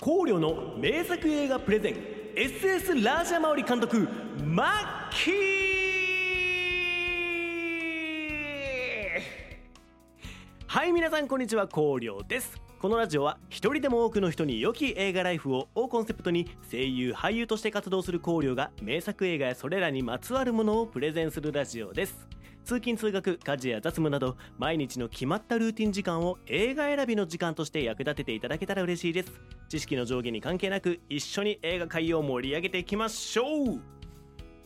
考慮の名作映画プレゼン。SS ラージャマオリ監督マッキー。はい皆さんこんにちは。考慮です。このラジオは一人でも多くの人に良き映画ライフををコンセプトに声優俳優として活動する考慮が名作映画やそれらにまつわるものをプレゼンするラジオです。通勤通学家事や雑務など毎日の決まったルーティン時間を映画選びの時間として役立てていただけたら嬉しいです。知識の上下に関係なく一緒に映画界を盛り上げていきましょう。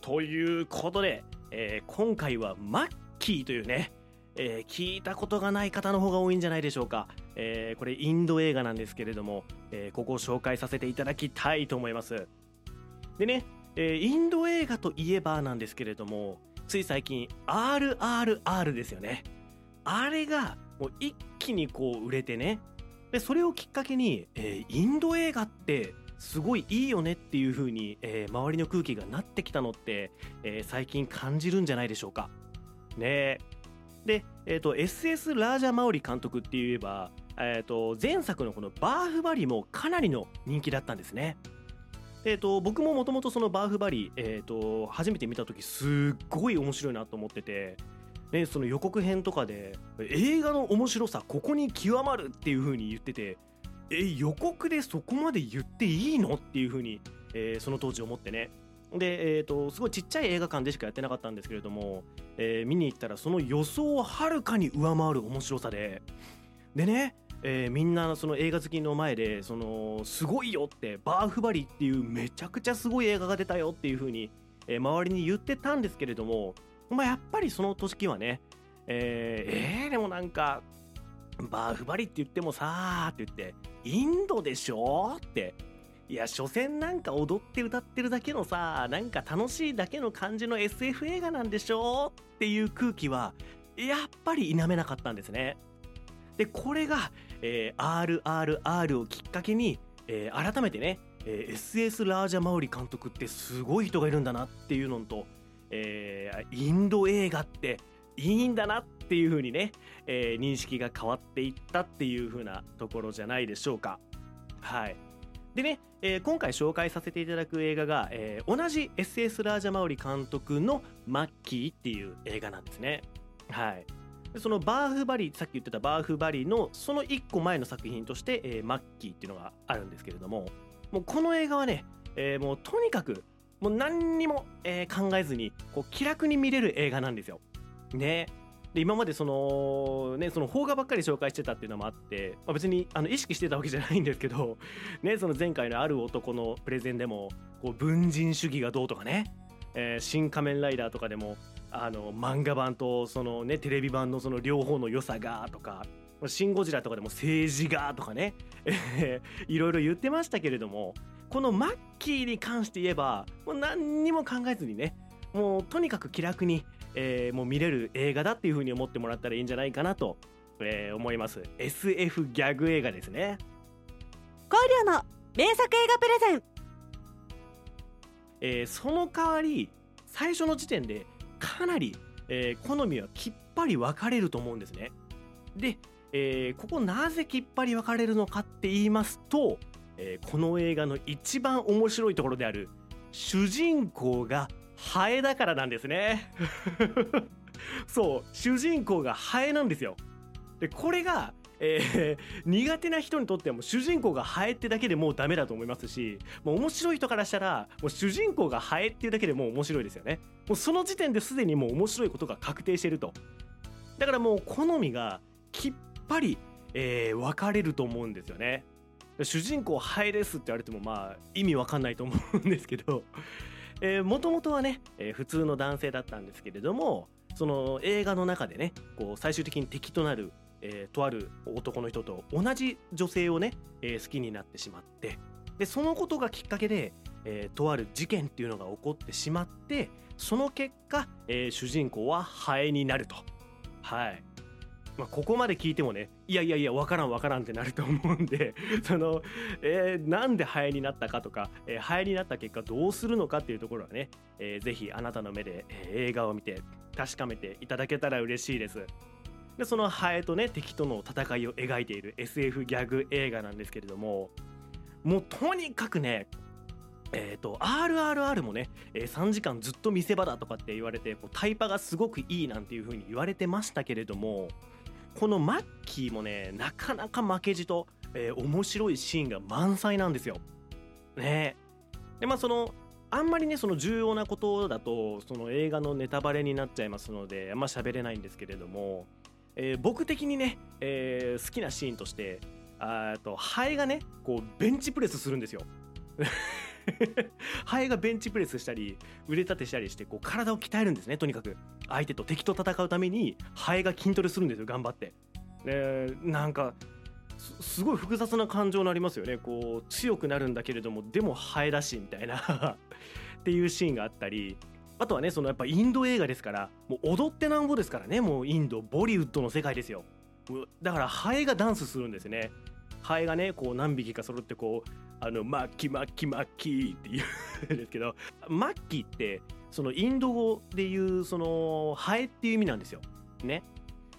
ということで、えー今回はマッキーというね、えー聞いたことがない方の方が多いんじゃないでしょうか、えーこれインド映画なんですけれども、えーここを紹介させていただきたいと思います。でね、えインド映画といえばなんですけれどもつい最近 RRR ですよね。あれがもう一気にこう売れてね。でそれをきっかけに、えーインド映画ってすごいいいよねっていう風に、えー周りの空気がなってきたのって、えー最近感じるんじゃないでしょうか。ね。で、えー、と SS ラージャ・マオリ監督って言えば、えー、と前作のこのバーフバリもかなりの人気だったんですね。えー、と僕ももともとそのバーフバリ、えー、と初めて見た時すっごい面白いなと思ってて、ね、その予告編とかで映画の面白さここに極まるっていう風に言っててえ予告でそこまで言っていいのっていう風に、えーその当時思ってね。で、えー、とすごいちっちゃい映画館でしかやってなかったんですけれども、えー見に行ったらその予想をはるかに上回る面白さで。でね、えーみんなその映画好きの前でそのすごいよってバーフバリっていうめちゃくちゃすごい映画が出たよっていう風に、えー周りに言ってたんですけれども、まあ、やっぱりその時はねえーえーでもなんかバーフバリって言ってもさーって言ってインドでしょっていや所詮なんか踊って歌ってるだけのさなんか楽しいだけの感じの SF 映画なんでしょっていう空気はやっぱり否めなかったんですね。でこれが、えー RRR をきっかけに、えー改めてね、えー SS ラージャ・マウリ監督ってすごい人がいるんだなっていうのと、えーインド映画っていいんだなっていう風にね、えー認識が変わっていったっていう風なところじゃないでしょうか。はい。でね、えー今回紹介させていただく映画が、えー同じ SS ラージャ・マウリ監督の「マッキー」っていう映画なんですね。はい。でそのバーフバリーさっき言ってたバーフバリーのその1個前の作品として、えーマッキーっていうのがあるんですけれどももうこの映画はね、えーもうとにかくもう何にも、えー考えずにこう気楽に見れる映画なんですよ。ねで今までそのねその邦画ばっかり紹介してたっていうのもあって、まあ、別にあの意識してたわけじゃないんですけどねその前回のある男のプレゼンでもこう文人主義がどうとかね、えー新仮面ライダーとかでもあの漫画版とそのねテレビ版のその両方の良さがとかシン・ゴジラとかでも政治がとかね、いろいろ言ってましたけれどもこのマッキーに関して言えばもう何にも考えずにねもうとにかく気楽に、えーもう見れる映画だっていう風に思ってもらったらいいんじゃないかなと、えー思います。SF ギャグ映画ですね。高陵の名作映画プレゼン。えーその代わり最初の時点でかなり、えー好みはきっぱり分かれると思うんですね。で、えーここなぜきっぱり分かれるのかって言いますと、えーこの映画の一番面白いところである主人公がハエだからなんですね。そう主人公がハエなんですよ。でこれが、えー苦手な人にとってはも主人公がハエってだけでもうダメだと思いますしもう面白い人からしたらもう主人公がハエっていうだけでもう面白いですよね。もうその時点ですでにもう面白いことが確定してると。だからもう好みがきっぱり、えー分かれると思うんですよね。主人公ハエですって言われてもまあ意味わかんないと思うんですけど。もともとはね、えー普通の男性だったんですけれどもその映画の中でねこう最終的に敵となる、えーとある男の人と同じ女性をね、えー好きになってしまってでそのことがきっかけで、えーとある事件っていうのが起こってしまってその結果、えー主人公はハエになると。はい、まあ、ここまで聞いてもねいやいやいやわからんわからんってなると思うんで その、えーなんでハエになったかとか、えーハエになった結果どうするのかっていうところはね、えーぜひあなたの目で、えー映画を見て確かめていただけたら嬉しいです。でそのハエとね敵との戦いを描いている SF ギャグ映画なんですけれどももうとにかくねえーと、RRR もね、えー、3時間ずっと見せ場だとかって言われてこうタイパがすごくいいなんていう風に言われてましたけれどもこのマッキーもねなかなか負けじと、えー、面白いシーンが満載なんですよ。ねでまあそのあんまりねその重要なことだとその映画のネタバレになっちゃいますのであんま喋れないんですけれども、えー、僕的にね、えー、好きなシーンとしてあとハエがねこうベンチプレスするんですよ。ハエがベンチプレスしたり腕立てしたりしてこう体を鍛えるんですねとにかく相手と敵と戦うためにハエが筋トレするんですよ頑張って。でなんかすごい複雑な感情になりますよねこう強くなるんだけれどもでもハエだしみたいな っていうシーンがあったりあとはねそのやっぱインド映画ですからもう踊ってなんぼですからねもうインドボリウッドの世界ですよ。だからハエがダンスするんですね。ハエがねこう何匹か揃ってこうあのマッキマッキマッキって言うんですけどマッキーってそのインド語で言うそのハエっていう意味なんですよ。ね。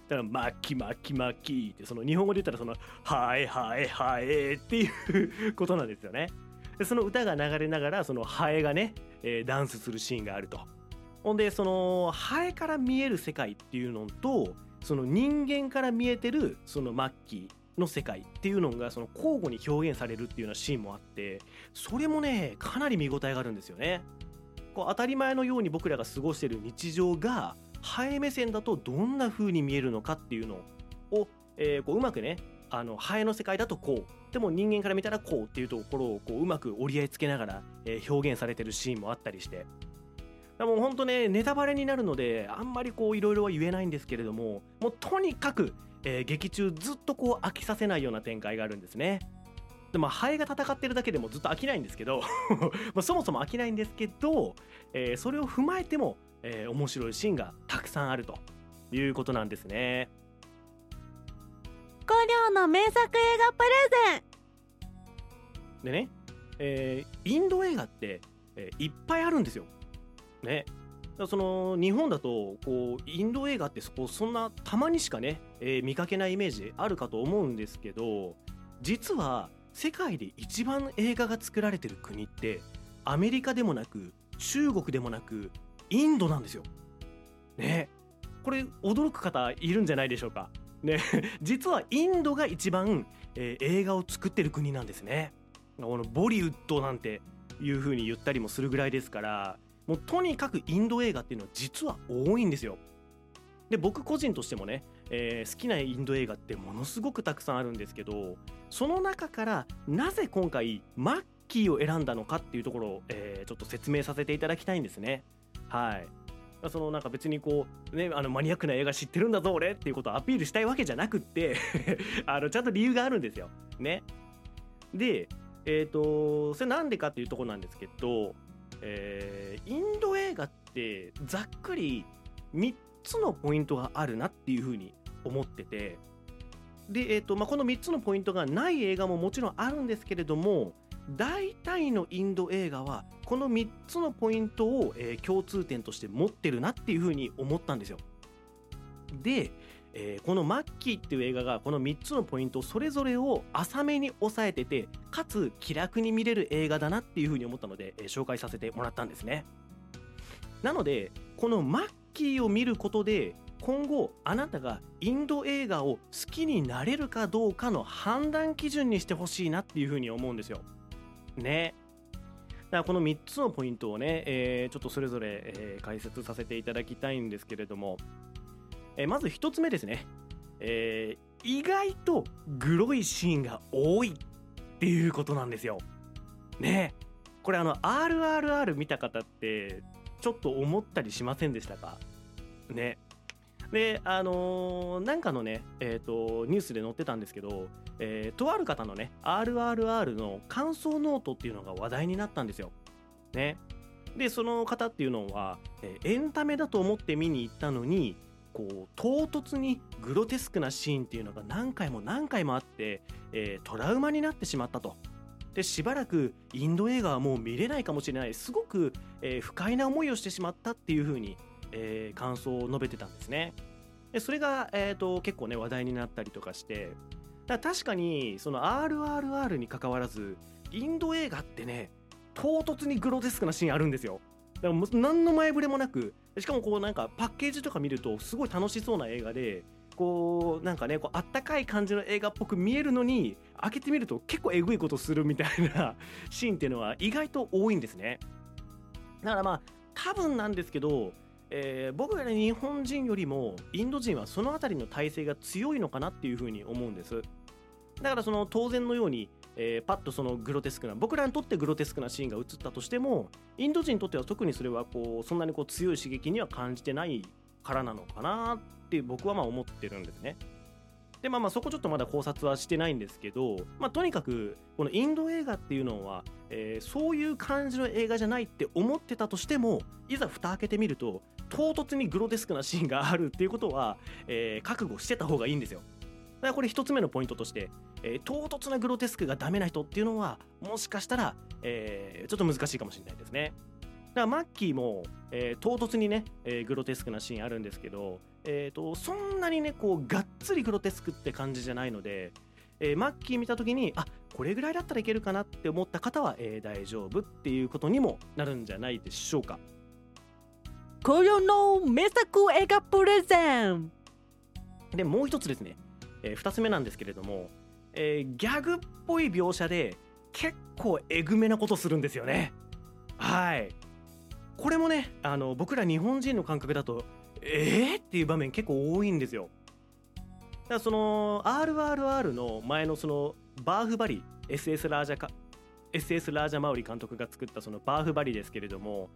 だからマッキマッキマッキってその日本語で言ったらそのハエハエハエっていうことなんですよね。でその歌が流れながらそのハエがね、えー、ダンスするシーンがあると。ほんでそのハエから見える世界っていうのとその人間から見えてるそのマッキーの世界っていうのがその交互に表現されるっていうようなシーンもあってそれもねかなり見応えがあるんですよね。こう当たり前のように僕らが過ごしてる日常がハエ目線だとどんな風に見えるのかっていうのを、えー、こううまくねあのハエの世界だとこうでも人間から見たらこうっていうところをこううまく折り合いつけながら、えー、表現されてるシーンもあったりしてでも本当ねネタバレになるのであんまりこういろいろは言えないんですけれどももうとにかくえー、劇中ずっとこう飽きさせないような展開があるんですね。でまあ、ハエが戦ってるだけでもずっと飽きないんですけど まあそもそも飽きないんですけど、えー、それを踏まえても、えー、面白いシーンがたくさんあるということなんですね。五両の名作映画プレゼンでね、えー、インド映画って、えー、いっぱいあるんですよ。ね、その日本だとこうインド映画ってそこそんなたまにしかね、えー、見かけないイメージあるかと思うんですけど実は世界で一番映画が作られてる国ってアメリカでもなく中国でもなくインドなんですよ。ねこれ驚く方いるんじゃないでしょうか。ね 実はインドが一番、えー、映画を作ってる国なんですね。このボリウッドなんていう風に言ったりもするぐらいですからもうとにかくインド映画っていうのは実は多いんですよ。で僕個人としてもね、えー、好きなインド映画ってものすごくたくさんあるんですけどその中からなぜ今回マッキーを選んだのかっていうところを、えー、ちょっと説明させていただきたいんですね。はいそのなんか別にこうねあのマニアックな映画知ってるんだぞ俺っていうことをアピールしたいわけじゃなくって あのちゃんと理由があるんですよ。ね。でえっ、ー、とそれなんでかっていうとこなんですけどえ、ってざっくり3つのポイントがあるなっていうふうに思っててで、えーとまあ、この3つのポイントがない映画ももちろんあるんですけれども大体のインド映画はこの3つのポイントを、えー、共通点として持ってるなっていうふうに思ったんですよ。で、えー、この「マッキー」っていう映画がこの3つのポイントそれぞれを浅めに抑えててかつ気楽に見れる映画だなっていうふうに思ったので、えー、紹介させてもらったんですねなのでこのマッキーを見ることで今後あなたがインド映画を好きになれるかどうかの判断基準にしてほしいなっていうふうに思うんですよ。ね。だからこの3つのポイントをね、えー、ちょっとそれぞれ、えー、解説させていただきたいんですけれどもえー、まず1つ目ですね、え、意外とグロいシーンが多いっていうことなんですよ。ね。これあの RRR 見た方ってちょっと思ったりしませんでしたか？ねであのー、なんかのねえっ、ー、とニュースで載ってたんですけど、えー、とある方のね RRR の感想ノートっていうのが話題になったんですよ。ねでその方っていうのは、えエンタメだと思って見に行ったのにこう唐突にグロテスクなシーンっていうのが何回も何回もあって、えー、トラウマになってしまったと。でしばらくインド映画はもう見れないかもしれない。すごく、えー、不快な思いをしてしまったっていうふうに、えー、感想を述べてたんですね。でそれが、えーと、結構ね話題になったりとかして。だか確かにその RRR に関わらずインド映画ってね唐突にグロテスクなシーンあるんですよ。だから何の前触れもなく。しかもこうなんかパッケージとか見るとすごい楽しそうな映画でこうなんかねこうあったかい感じの映画っぽく見えるのに開けてみると結構えぐいことするみたいな シーンっていうのは意外と多いんですね。だからまあ多分なんですけど、えー僕ら日本人よりもインド人はその辺りの体制が強いのかなっていうふうに思うんです。だからその当然のように、えーパッとそのグロテスクな僕らにとってグロテスクなシーンが映ったとしてもインド人にとっては特にそれはこうそんなにこう強い刺激には感じてないからなのかなって僕はまあ思ってるんですね。でまあまあそこちょっとまだ考察はしてないんですけど、まあ、とにかくこのインド映画っていうのは、えーそういう感じの映画じゃないって思ってたとしてもいざ蓋開けてみると唐突にグロテスクなシーンがあるっていうことは、えー覚悟してた方がいいんですよ。だからこれ一つ目のポイントとして、えー唐突なグロテスクがダメな人っていうのはもしかしたら、えちょっと難しいかもしれないですね。だからマッキーも、え唐突にね、えグロテスクなシーンあるんですけど、えー、とそんなにねこうがっつりグロテスクって感じじゃないので、えーマッキー見た時にあこれぐらいだったらいけるかなって思った方は、えー大丈夫っていうことにもなるんじゃないでしょうか。紅葉の名作映画プレゼン。でもう一つですね、え2つ目なんですけれども、えーギャグっぽい描写で結構えぐめなことするんですよね。はい。これもねあの僕ら日本人の感覚だとえー、っていう場面結構多いんですよ。だからその RRR の前のそのバーフバリ SS ラージャか SS ラージャマウリ監督が作ったそのバーフバリですけれども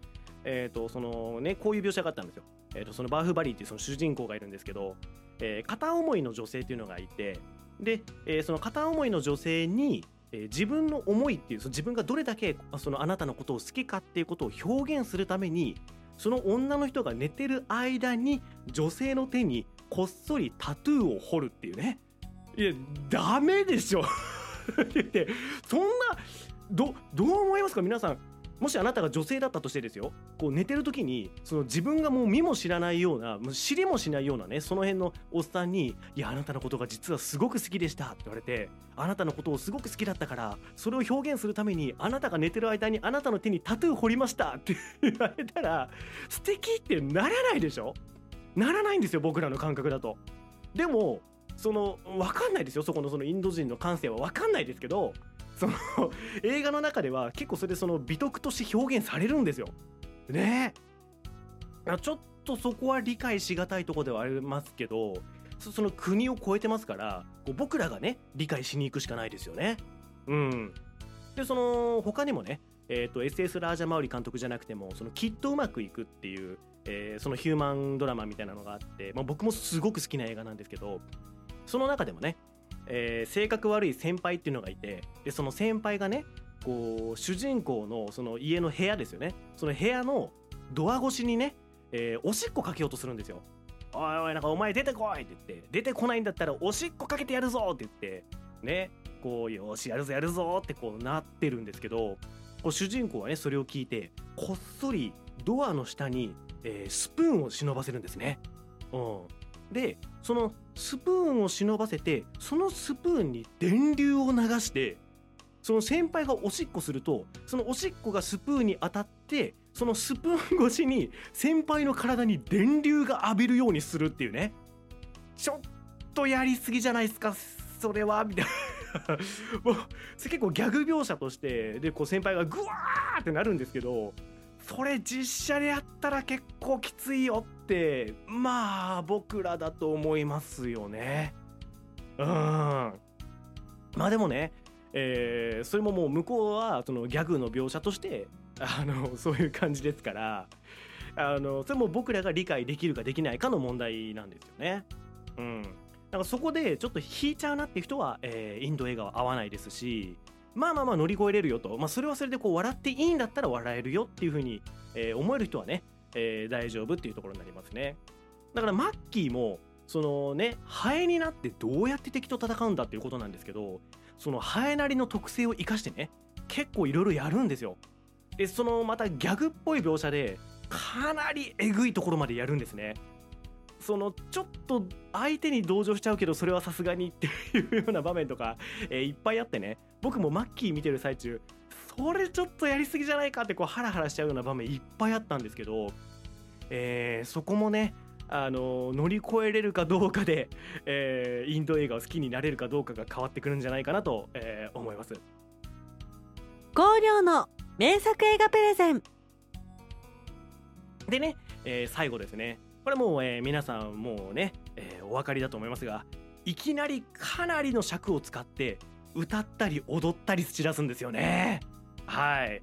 えー、とそのねこういう描写があったんですよ、えー、とそのバーフバリっていうその主人公がいるんですけど、えー片思いの女性っていうのがいてで、えーその片思いの女性に、えー自分の思いっていうその自分がどれだけそのあなたのことを好きかっていうことを表現するためにその女の人が寝てる間に女性の手にこっそりタトゥーを彫るっていうね。いやダメでしょ。ってそんなどどう思いますか？皆さんもしあなたが女性だったとしてですよこう寝てる時にその自分がもう見も知らないようなもう知りもしないようなねその辺のおっさんに「いやあなたのことが実はすごく好きでした」って言われて「あなたのことをすごく好きだったからそれを表現するためにあなたが寝てる間にあなたの手にタトゥー彫りました」って言われたら素敵ってならないでしょ？ならないんですよ僕らの感覚だと。でもその分かんないですよそこのそのインド人の感性は分かんないですけどその映画の中では結構それでその美徳として表現されるんですよ。ねえちょっとそこは理解しがたいとこではありますけどその国を超えてますからこう僕らがね理解しに行くしかないですよね。うん、でその他にもね、えー、と SS ラージャマウリ監督じゃなくてもそのきっとうまくいくっていう、えーそのヒューマンドラマみたいなのがあって、まあ、僕もすごく好きな映画なんですけどその中でもね、えー性格悪い先輩っていうのがいてでその先輩がねこう主人公のその家の部屋ですよねその部屋のドア越しにね、えーおしっこかけようとするんですよ。おいおいなんかお前出てこいって言って出てこないんだったらおしっこかけてやるぞって言ってねこうよしやるぞやるぞってこうなってるんですけどこう主人公はねそれを聞いてこっそりドアの下に、えースプーンを忍ばせるんですね。うん、でそのスプーンを忍ばせてそのスプーンに電流を流してその先輩がおしっこするとそのおしっこがスプーンに当たってそのスプーン越しに先輩の体に電流が浴びるようにするっていうね。ちょっとやりすぎじゃないですかそれはみたいな。もう結構ギャグ描写としてでこう先輩がグワーってなるんですけどそれ実写でやったら結構きついよってまあ僕らだと思いますよね。うん。まあでもねえーそれももう向こうはそのギャグの描写としてあのそういう感じですからあのそれも僕らが理解できるかできないかの問題なんですよね。うん、だからそこでちょっと引いちゃうなっていう人は、えーインド映画は合わないですしまあまあまあ乗り越えれるよと、まあ、それはそれでこう笑っていいんだったら笑えるよっていうふうに、えー思える人はね、えー大丈夫っていうところになりますね。だからマッキーもそのねハエになってどうやって敵と戦うんだっていうことなんですけどそのハエなりの特性を生かしてね結構いろいろやるんですよ。でそのまたギャグっぽい描写でかなりえぐいところまでやるんですね。そのちょっと相手に同情しちゃうけどそれはさすがにっていうような場面とか、えーいっぱいあってね僕もマッキー見てる最中それちょっとやりすぎじゃないかってこうハラハラしちゃうような場面いっぱいあったんですけど、えーそこもねあの乗り越えれるかどうかで、えーインド映画を好きになれるかどうかが変わってくるんじゃないかなと、えー思います。光陵の名作映画プレゼン。でね、えー最後ですね。これもう、えー皆さんもうね、えーお分かりだと思いますがいきなりかなりの尺を使って歌ったり踊ったりし出すんですよねはい。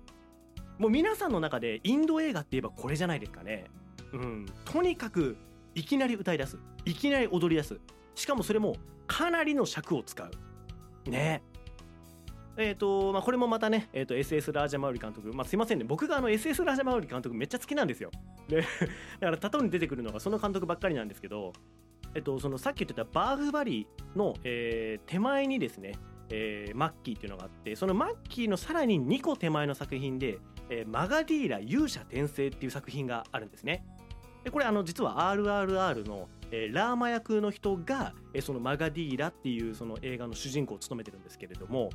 もう皆さんの中でインド映画って言えばこれじゃないですかね。うん。とにかくいきなり歌い出す。いきなり踊り出す。しかもそれもかなりの尺を使う。ね。えーとまあ、これもまたね、えー、と SS ラージャマウリ監督、まあ、すいませんね。僕があの SS ラージャマウリ監督めっちゃ好きなんですよ。で だから例えに出てくるのがその監督ばっかりなんですけど、えっと、そのさっき言ってたバーフバリーの、えー手前にですね、えーマッキーっていうのがあってそのマッキーのさらに2個手前の作品で、えーマガディーラ勇者転生っていう作品があるんですねでこれあの実は RRR の、えーラーマ役の人が、えーそのマガディーラっていうその映画の主人公を務めてるんですけれども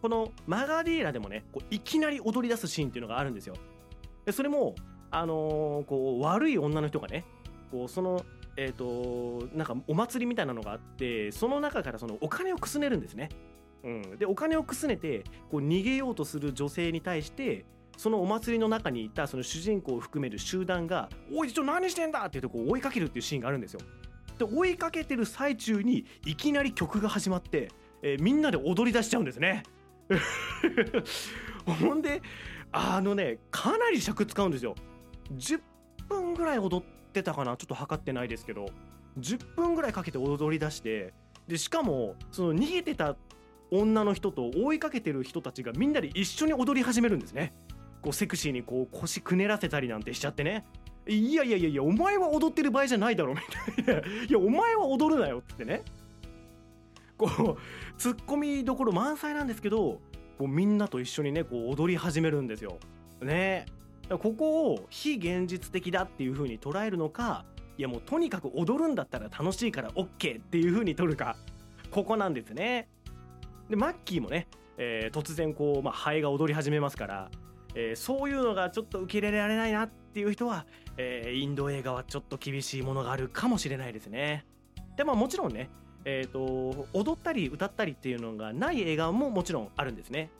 このマガディーラでもねこういきなり踊り出すシーンっていうのがあるんですよでそれもあのーこう悪い女の人がねこうそのえっ、となんかお祭りみたいなのがあってその中からそのお金をくすねるんですね。うん、でお金をくすねてこう逃げようとする女性に対してそのお祭りの中にいたその主人公を含める集団が「おいちょ何してんだ!」って言ってこう追いかけるっていうシーンがあるんですよ。で追いかけてる最中にいきなり曲が始まって、えーみんなで踊り出しちゃうんですね。ほんであのねかなり尺使うんですよ。10分ぐらい踊ってたかな？ちょっと測ってないですけど10分ぐらいかけて踊り出してでしかもその逃げてた女の人と追いかけてる人たちがみんなで一緒に踊り始めるんですね。こうセクシーにこう腰くねらせたりなんてしちゃってね。いやいやいやいやお前は踊ってる場合じゃないだろみたいな。いやお前は踊るなよってってね。こうツッコミどころ満載なんですけどこうみんなと一緒にねこう踊り始めるんですよ。ね。ここを非現実的だっていう風に捉えるのかいやもうとにかく踊るんだったら楽しいから OK っていう風に取るか。ここなんですね。でマッキーもね、えー突然こう、まあ、ハエが踊り始めますから、えーそういうのがちょっと受け入れられないなっていう人は、えーインド映画はちょっと厳しいものがあるかもしれないですねでももちろんねえー、と踊ったり歌ったりっていうのがない映画ももちろんあるんですね。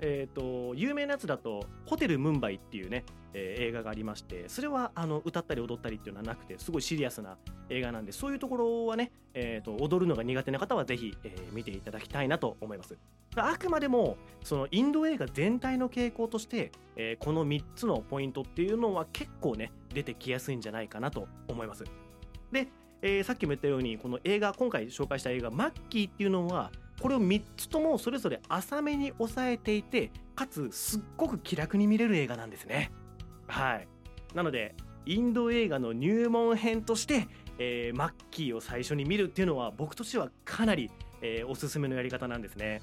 えー、と有名なやつだと「ホテルムンバイ」っていうね、えー映画がありましてそれはあの歌ったり踊ったりっていうのはなくてすごいシリアスな映画なんでそういうところはね、えー、と踊るのが苦手な方はぜひ、えー見ていただきたいなと思います。あくまでもそのインド映画全体の傾向として、えーこの3つのポイントっていうのは結構ね出てきやすいんじゃないかなと思います。でえーさっきも言ったようにこの映画今回紹介した映画「マッキー」っていうのはこれを3つともそれぞれ浅めに抑えていてかつすっごく気楽に見れる映画なんですね。はいなのでインド映画の入門編として、えーマッキーを最初に見るっていうのは僕としてはかなり、えーおすすめのやり方なんですね。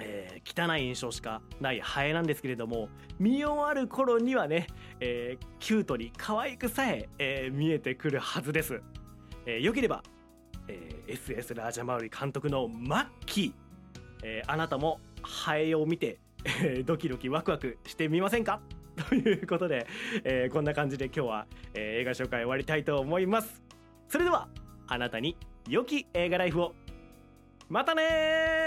えー汚い印象しかないハエなんですけれども見終わる頃にはね、えーキュートに可愛くさええー見えてくるはずです。えーよければ、えー SS ラージャマウリ監督のマッキー、えーあなたもハエを見て、えードキドキワクワクしてみませんか？ということで、えーこんな感じで今日は、えー映画紹介終わりたいと思います。それではあなたに良き映画ライフを。またね